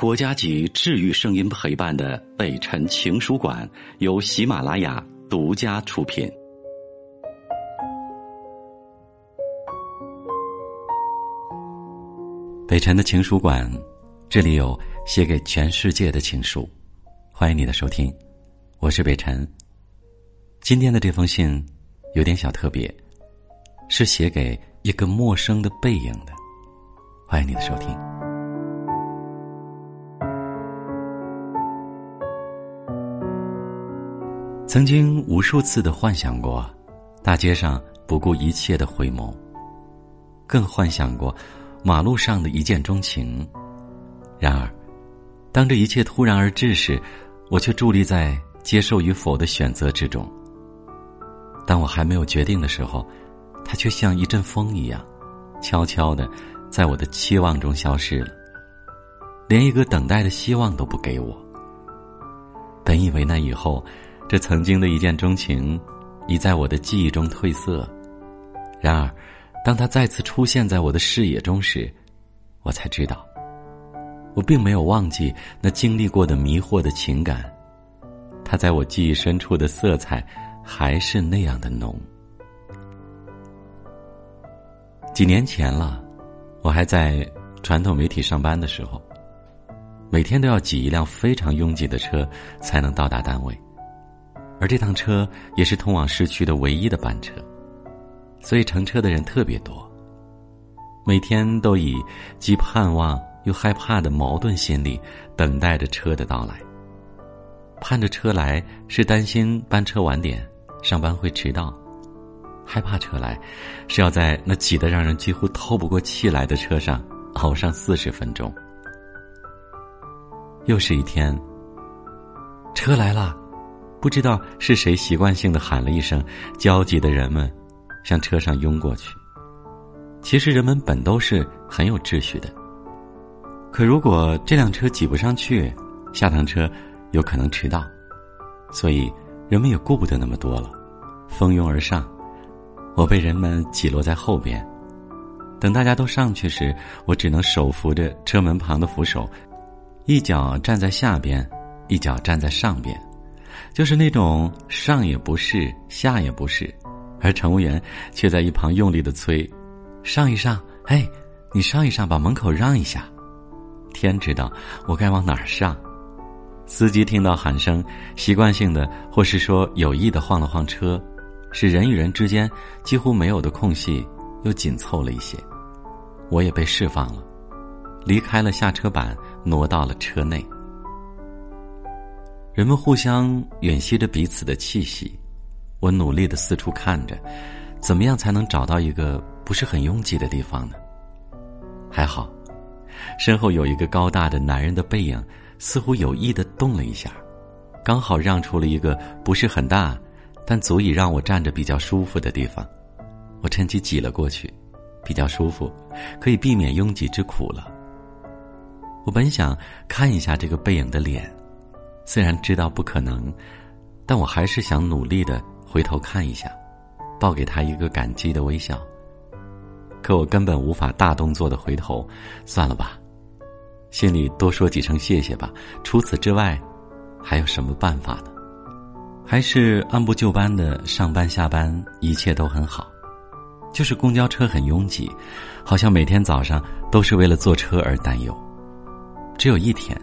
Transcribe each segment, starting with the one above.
国家级治愈声音陪伴的北辰情书馆由喜马拉雅独家出品。北辰的情书馆，这里有写给全世界的情书，欢迎你的收听，我是北辰。今天的这封信有点小特别，是写给一个陌生的背影的，欢迎你的收听。曾经无数次的幻想过，大街上不顾一切的回眸，更幻想过马路上的一见钟情。然而，当这一切突然而至时，我却伫立在接受与否的选择之中。当我还没有决定的时候，他却像一阵风一样，悄悄的在我的期望中消失了，连一个等待的希望都不给我。本以为那以后。这曾经的一见钟情，已在我的记忆中褪色。然而，当他再次出现在我的视野中时，我才知道，我并没有忘记那经历过的迷惑的情感。他在我记忆深处的色彩，还是那样的浓。几年前了，我还在传统媒体上班的时候，每天都要挤一辆非常拥挤的车才能到达单位。而这趟车也是通往市区的唯一的班车，所以乘车的人特别多。每天都以既盼望又害怕的矛盾心理等待着车的到来。盼着车来是担心班车晚点，上班会迟到；害怕车来，是要在那挤得让人几乎透不过气来的车上熬上四十分钟。又是一天，车来了。不知道是谁习惯性的喊了一声，焦急的人们向车上拥过去。其实人们本都是很有秩序的，可如果这辆车挤不上去，下趟车有可能迟到，所以人们也顾不得那么多了，蜂拥而上。我被人们挤落在后边，等大家都上去时，我只能手扶着车门旁的扶手，一脚站在下边，一脚站在上边。就是那种上也不是，下也不是，而乘务员却在一旁用力的催：“上一上，哎，你上一上，把门口让一下。”天知道我该往哪儿上。司机听到喊声，习惯性的或是说有意的晃了晃车，使人与人之间几乎没有的空隙又紧凑了一些。我也被释放了，离开了下车板，挪到了车内。人们互相吮吸着彼此的气息，我努力的四处看着，怎么样才能找到一个不是很拥挤的地方呢？还好，身后有一个高大的男人的背影，似乎有意的动了一下，刚好让出了一个不是很大，但足以让我站着比较舒服的地方。我趁机挤了过去，比较舒服，可以避免拥挤之苦了。我本想看一下这个背影的脸。虽然知道不可能，但我还是想努力的回头看一下，报给他一个感激的微笑。可我根本无法大动作的回头，算了吧，心里多说几声谢谢吧。除此之外，还有什么办法呢？还是按部就班的上班下班，一切都很好。就是公交车很拥挤，好像每天早上都是为了坐车而担忧。只有一天，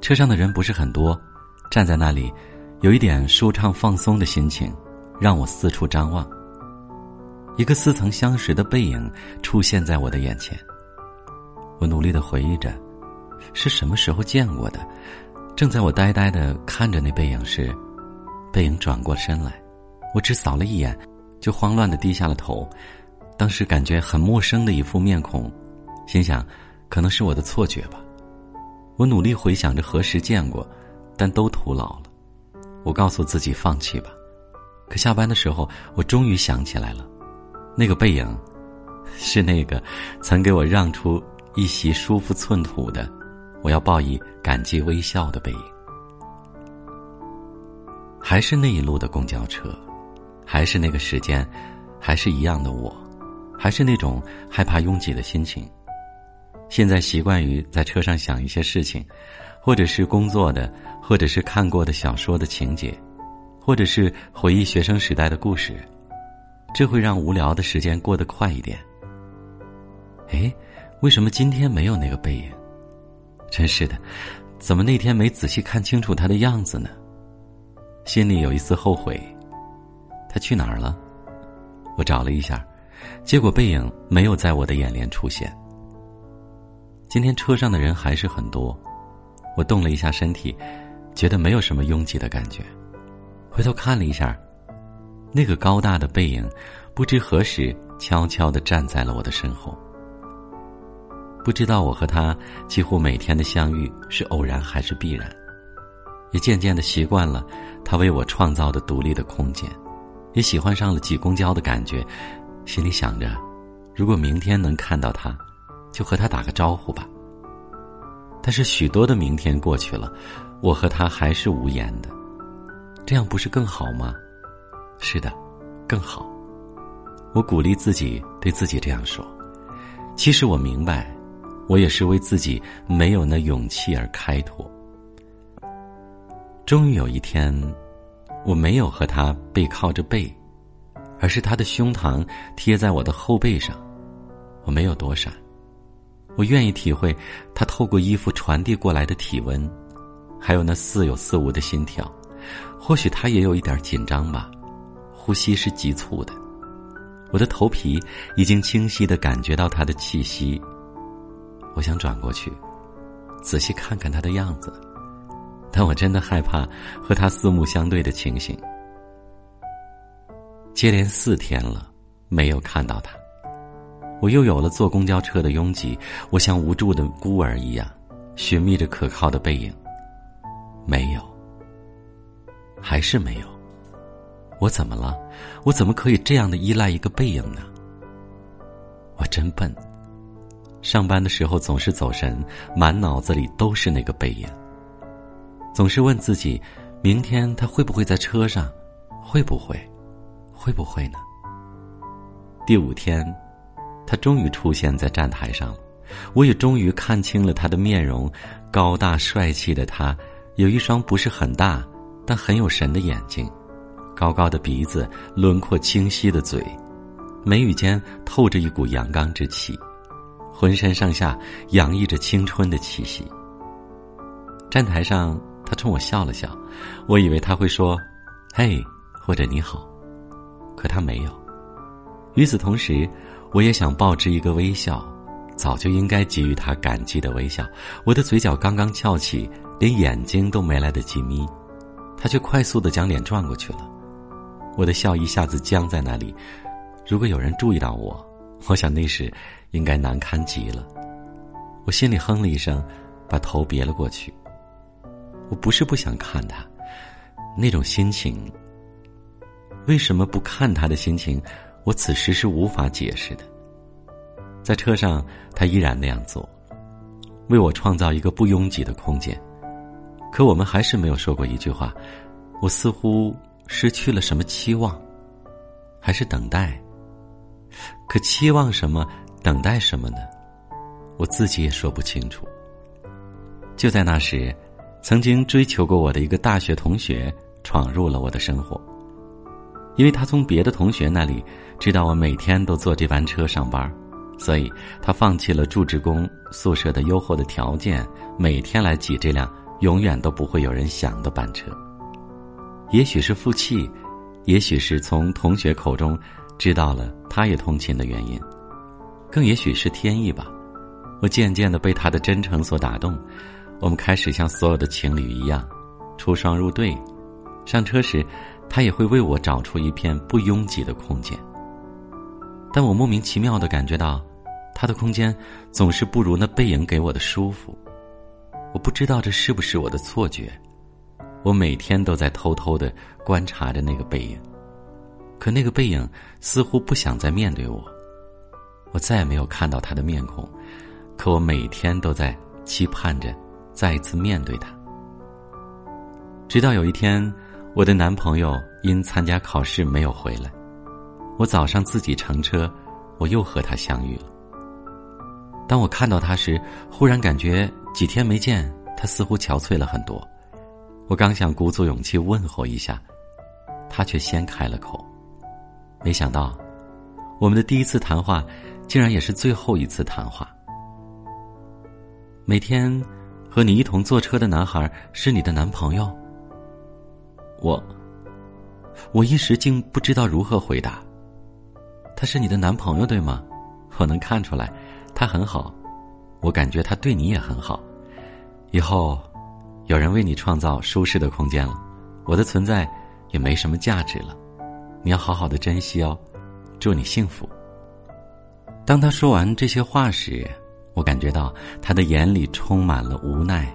车上的人不是很多。站在那里，有一点舒畅放松的心情，让我四处张望。一个似曾相识的背影出现在我的眼前。我努力的回忆着，是什么时候见过的。正在我呆呆的看着那背影时，背影转过身来，我只扫了一眼，就慌乱的低下了头。当时感觉很陌生的一副面孔，心想，可能是我的错觉吧。我努力回想着何时见过。但都徒劳了，我告诉自己放弃吧。可下班的时候，我终于想起来了，那个背影，是那个曾给我让出一席舒服寸土的，我要报以感激微笑的背影。还是那一路的公交车，还是那个时间，还是一样的我，还是那种害怕拥挤的心情。现在习惯于在车上想一些事情，或者是工作的，或者是看过的小说的情节，或者是回忆学生时代的故事，这会让无聊的时间过得快一点。哎，为什么今天没有那个背影？真是的，怎么那天没仔细看清楚他的样子呢？心里有一丝后悔。他去哪儿了？我找了一下，结果背影没有在我的眼帘出现。今天车上的人还是很多，我动了一下身体，觉得没有什么拥挤的感觉。回头看了一下，那个高大的背影，不知何时悄悄的站在了我的身后。不知道我和他几乎每天的相遇是偶然还是必然，也渐渐的习惯了他为我创造的独立的空间，也喜欢上了挤公交的感觉，心里想着，如果明天能看到他，就和他打个招呼吧。但是许多的明天过去了，我和他还是无言的，这样不是更好吗？是的，更好。我鼓励自己对自己这样说。其实我明白。我也是为自己没有那勇气而开脱。终于有一天，我没有和他背靠着背，而是他的胸膛贴在我的后背上。我没有躲闪，我愿意体会他透过衣服传递过来的体温，还有那似有似无的心跳。或许他也有一点紧张吧，呼吸是急促的。我的头皮已经清晰的感觉到他的气息。我想转过去，仔细看看他的样子，但我真的害怕和他四目相对的情形。接连四天了，没有看到他，我又有了坐公交车的拥挤。我像无助的孤儿一样，寻觅着可靠的背影，没有，还是没有。我怎么了？我怎么可以这样的依赖一个背影呢？我真笨。上班的时候总是走神，满脑子里都是那个背影。总是问自己，明天他会不会在车上？会不会？会不会呢？第五天，他终于出现在站台上。我也终于看清了他的面容，高大帅气的他，有一双不是很大但很有神的眼睛，高高的鼻子，轮廓清晰的嘴，眉宇间透着一股阳刚之气。浑身上下洋溢着青春的气息。站台上，他冲我笑了笑，我以为他会说“嘿”或者“你好”，可他没有。与此同时，我也想报之一个微笑，早就应该给予他感激的微笑。我的嘴角刚刚翘起，连眼睛都没来得及眯，他却快速的将脸转过去了。我的笑一下子僵在那里。如果有人注意到我，我想那时。应该难堪极了，我心里哼了一声，把头别了过去。我不是不想看他，那种心情，为什么不看他的心情，我此时是无法解释的。在车上，他依然那样做，为我创造一个不拥挤的空间。可我们还是没有说过一句话。我似乎失去了什么期望，还是等待？可期望什么？等待什么呢？我自己也说不清楚。就在那时，曾经追求过我的一个大学同学闯入了我的生活。因为他从别的同学那里知道我每天都坐这班车上班，所以他放弃了住职工宿舍的优厚的条件，每天来挤这辆永远都不会有人想的班车。也许是负气，也许是从同学口中知道了他也通勤的原因。更也许是天意吧，我渐渐的被他的真诚所打动，我们开始像所有的情侣一样，出双入对。上车时，他也会为我找出一片不拥挤的空间。但我莫名其妙的感觉到，他的空间总是不如那背影给我的舒服。我不知道这是不是我的错觉，我每天都在偷偷的观察着那个背影，可那个背影似乎不想再面对我。我再也没有看到他的面孔，可我每天都在期盼着再一次面对他。直到有一天，我的男朋友因参加考试没有回来，我早上自己乘车，我又和他相遇了。当我看到他时，忽然感觉几天没见，他似乎憔悴了很多。我刚想鼓足勇气问候一下，他却先开了口。没想到，我们的第一次谈话，竟然也是最后一次谈话。每天和你一同坐车的男孩是你的男朋友？我，我一时竟不知道如何回答。他是你的男朋友对吗？我能看出来。他很好，我感觉他对你也很好。以后，有人为你创造舒适的空间了，我的存在也没什么价值了。你要好好的珍惜哦，祝你幸福。当他说完这些话时，我感觉到他的眼里充满了无奈，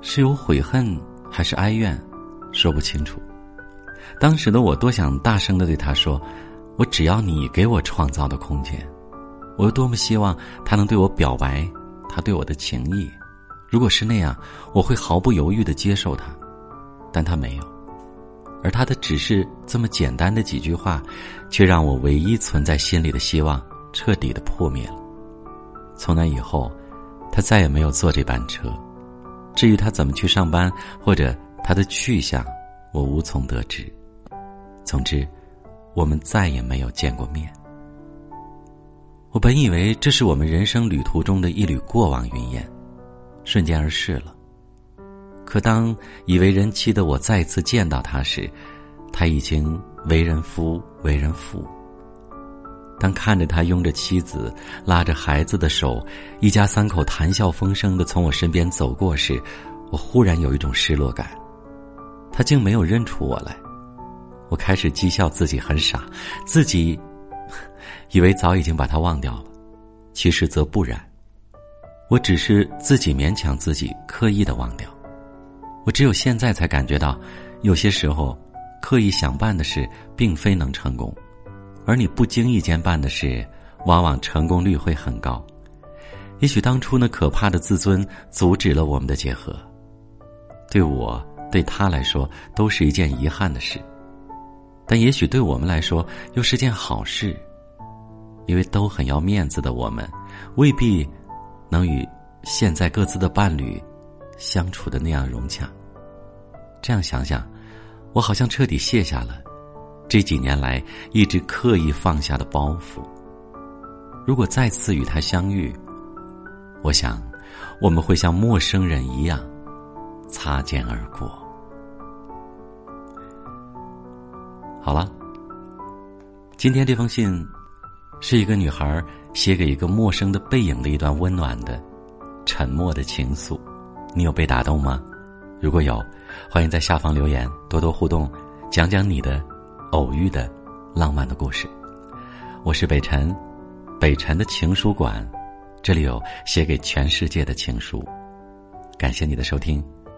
是有悔恨还是哀怨，说不清楚。当时的我多想大声的对他说：“我只要你给我创造的空间。”我又多么希望他能对我表白他对我的情意，如果是那样，我会毫不犹豫的接受他，但他没有，而他的只是这么简单的几句话，却让我唯一存在心里的希望彻底的破灭了。从那以后，他再也没有坐这班车，至于他怎么去上班或者他的去向，我无从得知。总之，我们再也没有见过面。我本以为这是我们人生旅途中的一缕过往云烟，瞬间而逝了。可当已为人妻的我再次见到他时，他已经为人夫、为人父。当看着他拥着妻子、拉着孩子的手，一家三口谈笑风生的从我身边走过时，我忽然有一种失落感。他竟没有认出我来，我开始讥笑自己很傻，自己。以为早已经把他忘掉了，其实则不然。我只是自己勉强自己，刻意的忘掉。我只有现在才感觉到，有些时候，刻意想办的事，并非能成功，而你不经意间办的事，往往成功率会很高。也许当初那可怕的自尊，阻止了我们的结合。对我对他来说，都是一件遗憾的事，但也许对我们来说，又是件好事。因为都很要面子的我们，未必能与现在各自的伴侣相处的那样融洽。这样想想，我好像彻底卸下了这几年来一直刻意放下的包袱。如果再次与他相遇，我想我们会像陌生人一样擦肩而过。好了，今天这封信。是一个女孩写给一个陌生的背影的一段温暖的、沉默的情愫，你有被打动吗？如果有，欢迎在下方留言，多多互动，讲讲你的偶遇的浪漫的故事。我是北辰，北辰的情书馆，这里有写给全世界的情书。感谢你的收听，